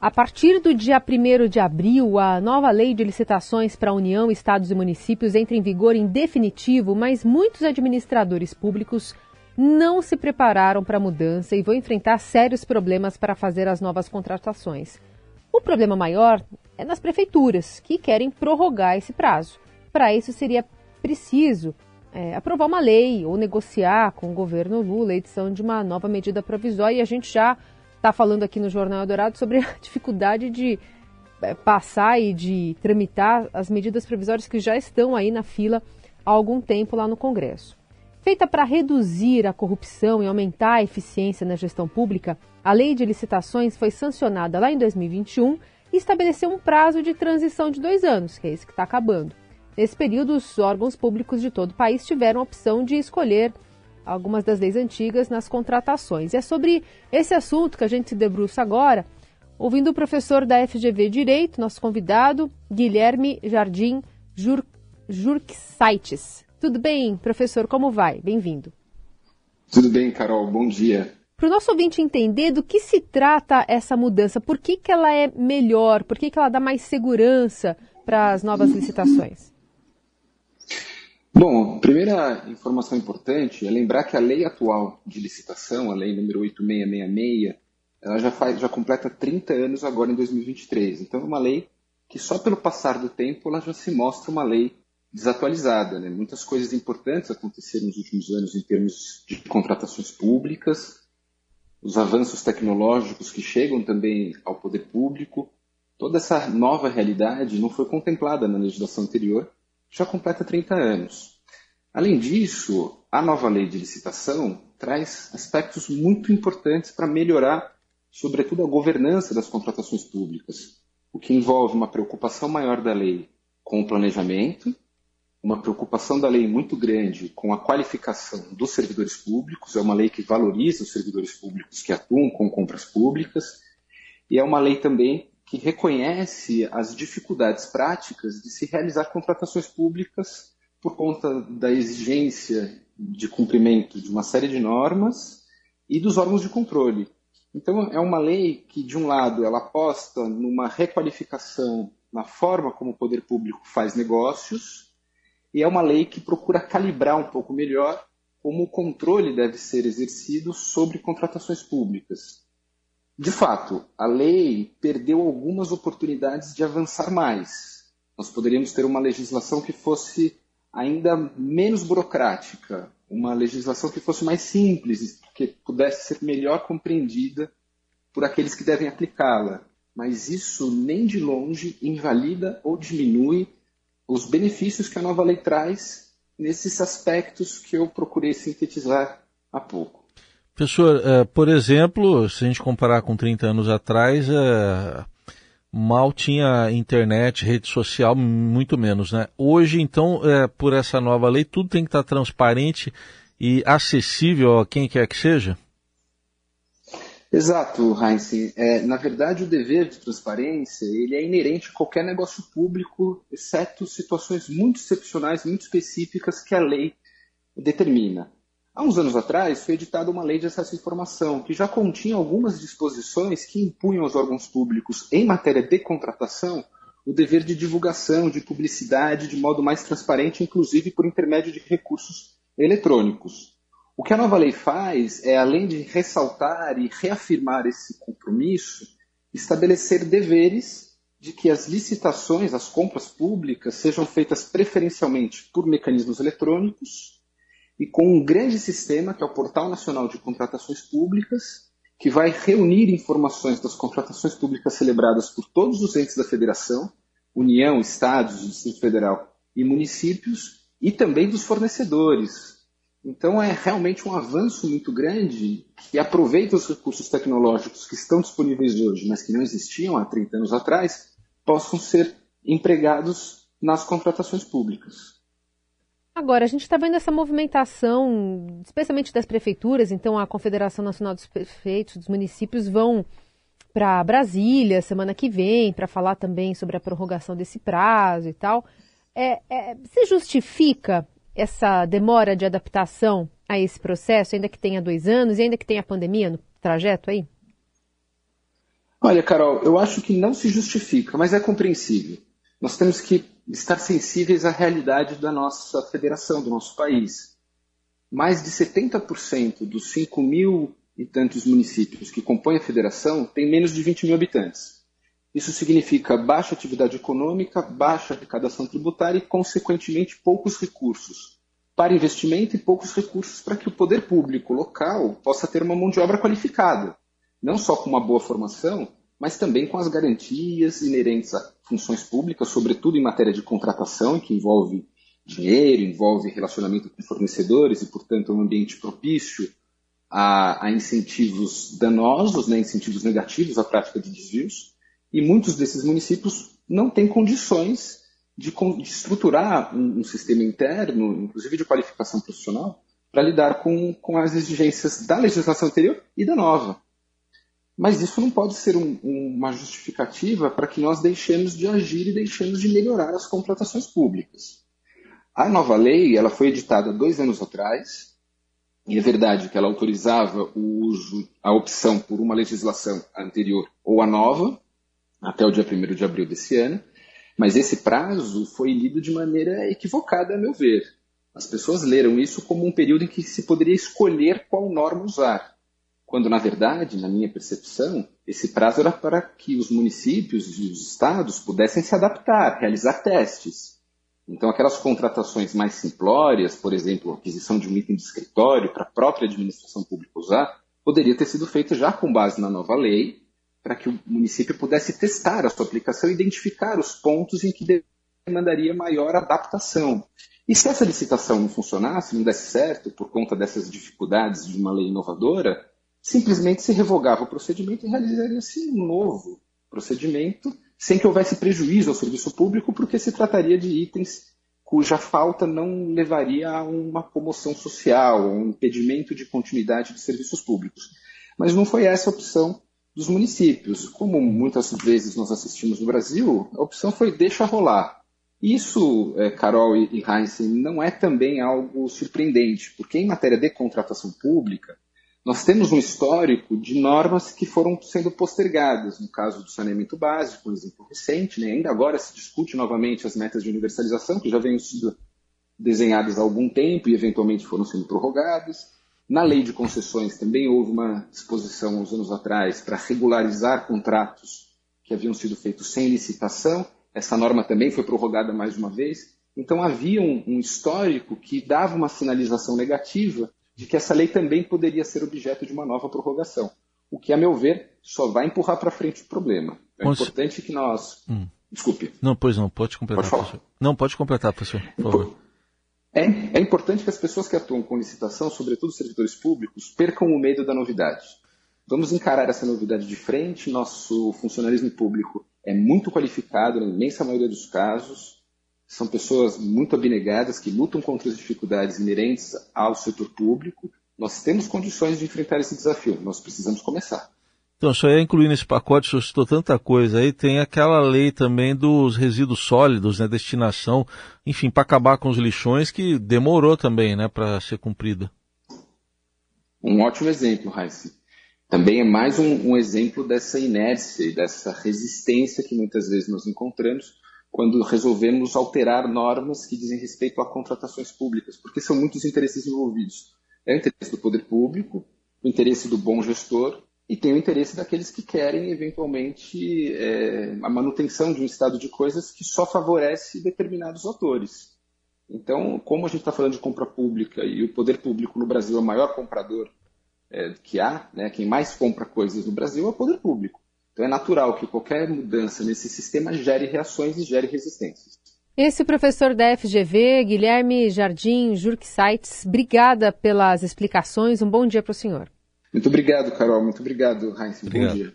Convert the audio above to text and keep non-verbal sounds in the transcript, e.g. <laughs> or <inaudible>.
A partir do dia 1 de abril, a nova lei de licitações para a União, Estados e Municípios entra em vigor em definitivo, mas muitos administradores públicos não se prepararam para a mudança e vão enfrentar sérios problemas para fazer as novas contratações. O problema maior é nas prefeituras, que querem prorrogar esse prazo. Para isso, seria preciso é, aprovar uma lei ou negociar com o governo Lula a edição de uma nova medida provisória. E a gente já está falando aqui no Jornal Dourado sobre a <laughs> dificuldade de é, passar e de tramitar as medidas provisórias que já estão aí na fila há algum tempo lá no Congresso. Feita para reduzir a corrupção e aumentar a eficiência na gestão pública, a lei de licitações foi sancionada lá em 2021 e estabeleceu um prazo de transição de dois anos, que é esse que está acabando. Nesse período, os órgãos públicos de todo o país tiveram a opção de escolher algumas das leis antigas nas contratações. E é sobre esse assunto que a gente se debruça agora, ouvindo o professor da FGV Direito, nosso convidado, Guilherme Jardim Jur Jurksaites. Tudo bem, professor? Como vai? Bem-vindo. Tudo bem, Carol. Bom dia. Para o nosso ouvinte entender do que se trata essa mudança, por que, que ela é melhor, por que, que ela dá mais segurança para as novas licitações? Bom, primeira informação importante é lembrar que a lei atual de licitação, a lei número 8666, ela já, faz, já completa 30 anos agora em 2023. Então é uma lei que só pelo passar do tempo ela já se mostra uma lei desatualizada. Né? Muitas coisas importantes aconteceram nos últimos anos em termos de contratações públicas, os avanços tecnológicos que chegam também ao poder público. Toda essa nova realidade não foi contemplada na legislação anterior, já completa 30 anos. Além disso, a nova lei de licitação traz aspectos muito importantes para melhorar, sobretudo, a governança das contratações públicas, o que envolve uma preocupação maior da lei com o planejamento, uma preocupação da lei muito grande com a qualificação dos servidores públicos, é uma lei que valoriza os servidores públicos que atuam com compras públicas, e é uma lei também que reconhece as dificuldades práticas de se realizar contratações públicas por conta da exigência de cumprimento de uma série de normas e dos órgãos de controle. Então, é uma lei que, de um lado, ela aposta numa requalificação na forma como o poder público faz negócios, e é uma lei que procura calibrar um pouco melhor como o controle deve ser exercido sobre contratações públicas. De fato, a lei perdeu algumas oportunidades de avançar mais. Nós poderíamos ter uma legislação que fosse ainda menos burocrática, uma legislação que fosse mais simples, que pudesse ser melhor compreendida por aqueles que devem aplicá-la. Mas isso nem de longe invalida ou diminui os benefícios que a nova lei traz nesses aspectos que eu procurei sintetizar há pouco. Professor, uh, por exemplo, se a gente comparar com 30 anos atrás, uh, mal tinha internet, rede social, muito menos, né? Hoje, então, uh, por essa nova lei, tudo tem que estar transparente e acessível a quem quer que seja? Exato, Heinz. É, na verdade, o dever de transparência ele é inerente a qualquer negócio público, exceto situações muito excepcionais, muito específicas que a lei determina. Há uns anos atrás foi editada uma lei de acesso à informação que já continha algumas disposições que impunham aos órgãos públicos, em matéria de contratação, o dever de divulgação, de publicidade, de modo mais transparente, inclusive por intermédio de recursos eletrônicos. O que a nova lei faz é, além de ressaltar e reafirmar esse compromisso, estabelecer deveres de que as licitações, as compras públicas, sejam feitas preferencialmente por mecanismos eletrônicos e com um grande sistema, que é o Portal Nacional de Contratações Públicas, que vai reunir informações das contratações públicas celebradas por todos os entes da federação, União, Estados, Distrito Federal e municípios, e também dos fornecedores, então é realmente um avanço muito grande que aproveita os recursos tecnológicos que estão disponíveis hoje, mas que não existiam há 30 anos atrás, possam ser empregados nas contratações públicas. Agora, a gente está vendo essa movimentação, especialmente das prefeituras, então a Confederação Nacional dos Prefeitos dos Municípios vão para Brasília semana que vem para falar também sobre a prorrogação desse prazo e tal. É, é, se justifica essa demora de adaptação a esse processo, ainda que tenha dois anos e ainda que tenha pandemia no trajeto aí? Olha, Carol, eu acho que não se justifica, mas é compreensível. Nós temos que estar sensíveis à realidade da nossa federação, do nosso país. Mais de 70% dos 5 mil e tantos municípios que compõem a federação têm menos de 20 mil habitantes. Isso significa baixa atividade econômica, baixa arrecadação tributária e, consequentemente, poucos recursos para investimento e poucos recursos para que o poder público local possa ter uma mão de obra qualificada, não só com uma boa formação, mas também com as garantias inerentes a funções públicas, sobretudo em matéria de contratação, que envolve dinheiro, envolve relacionamento com fornecedores e, portanto, é um ambiente propício a, a incentivos danosos, né, incentivos negativos à prática de desvios. E muitos desses municípios não têm condições de, de estruturar um, um, sistema interno, inclusive de qualificação profissional, para lidar com, com as exigências da legislação anterior e da nova. Mas isso não pode ser um, uma justificativa para que nós deixemos de agir e deixemos de melhorar as contratações públicas. A nova lei ela foi editada dois anos atrás, e é verdade que ela autorizava o uso, a opção por uma legislação anterior ou a nova, até o dia 1 de abril desse ano, mas esse prazo foi lido de maneira equivocada, a meu ver. As pessoas leram isso como um período em que se poderia escolher qual norma usar, quando, na verdade, na minha percepção, esse prazo era para que os municípios e os estados pudessem se adaptar, realizar testes. Então, aquelas contratações mais simplórias, por exemplo, aquisição de um item de escritório para a própria administração pública usar, poderia ter sido feita já com base na nova lei, para que o município pudesse testar a sua aplicação e identificar os pontos em que demandaria maior adaptação. E se essa licitação não funcionasse, não desse certo, por conta dessas dificuldades de uma lei inovadora, simplesmente se revogava o procedimento e realizaria-se um novo procedimento, sem que houvesse prejuízo ao serviço público, porque se trataria de itens cuja falta não levaria a uma comoção social, um impedimento de continuidade de serviços públicos. Mas não foi essa a opção dos municípios. Como muitas vezes nós assistimos no Brasil, a opção foi deixa rolar. Isso, é, Carol e Heinz, não é também algo surpreendente, porque em matéria de contratação pública, nós temos um histórico de normas que foram sendo postergadas. No caso do saneamento básico, um exemplo recente, né? ainda agora se discute novamente as metas de universalização, que já vêm sendo desenhadas há algum tempo e eventualmente foram sendo prorrogadas. Na lei de concessões também houve uma disposição uns anos atrás para regularizar contratos que haviam sido feitos sem licitação. Essa norma também foi prorrogada mais uma vez. Então havia um, um histórico que dava uma sinalização negativa de que essa lei também poderia ser objeto de uma nova prorrogação. O que, a meu ver, só vai empurrar para frente o problema. É importante que nós. Hum. Desculpe. Não, pois não, pode completar. Pode falar. Não, pode completar, professor, por favor. É, é importante que as pessoas que atuam com licitação, sobretudo servidores públicos, percam o medo da novidade. Vamos encarar essa novidade de frente. Nosso funcionalismo público é muito qualificado, na imensa maioria dos casos. São pessoas muito abnegadas que lutam contra as dificuldades inerentes ao setor público. Nós temos condições de enfrentar esse desafio. Nós precisamos começar. Então, só ia incluir nesse pacote, o senhor citou tanta coisa aí, tem aquela lei também dos resíduos sólidos, né, destinação, enfim, para acabar com os lixões, que demorou também, né, para ser cumprida. Um ótimo exemplo, Raíssa. Também é mais um, um, exemplo dessa inércia e dessa resistência que muitas vezes nós encontramos quando resolvemos alterar normas que dizem respeito a contratações públicas, porque são muitos interesses envolvidos. É o interesse do poder público, o interesse do bom gestor e tem o interesse daqueles que querem, eventualmente, é, a manutenção de um estado de coisas que só favorece determinados atores. Então, como a gente está falando de compra pública e o poder público no Brasil é o maior comprador é, que há, né, quem mais compra coisas no Brasil é o poder público. Então, é natural que qualquer mudança nesse sistema gere reações e gere resistências. Esse professor da FGV, Guilherme Jardim Jurques obrigada pelas explicações. Um bom dia para o senhor. Muito obrigado, Carol. Muito obrigado, Heinz. Bom dia.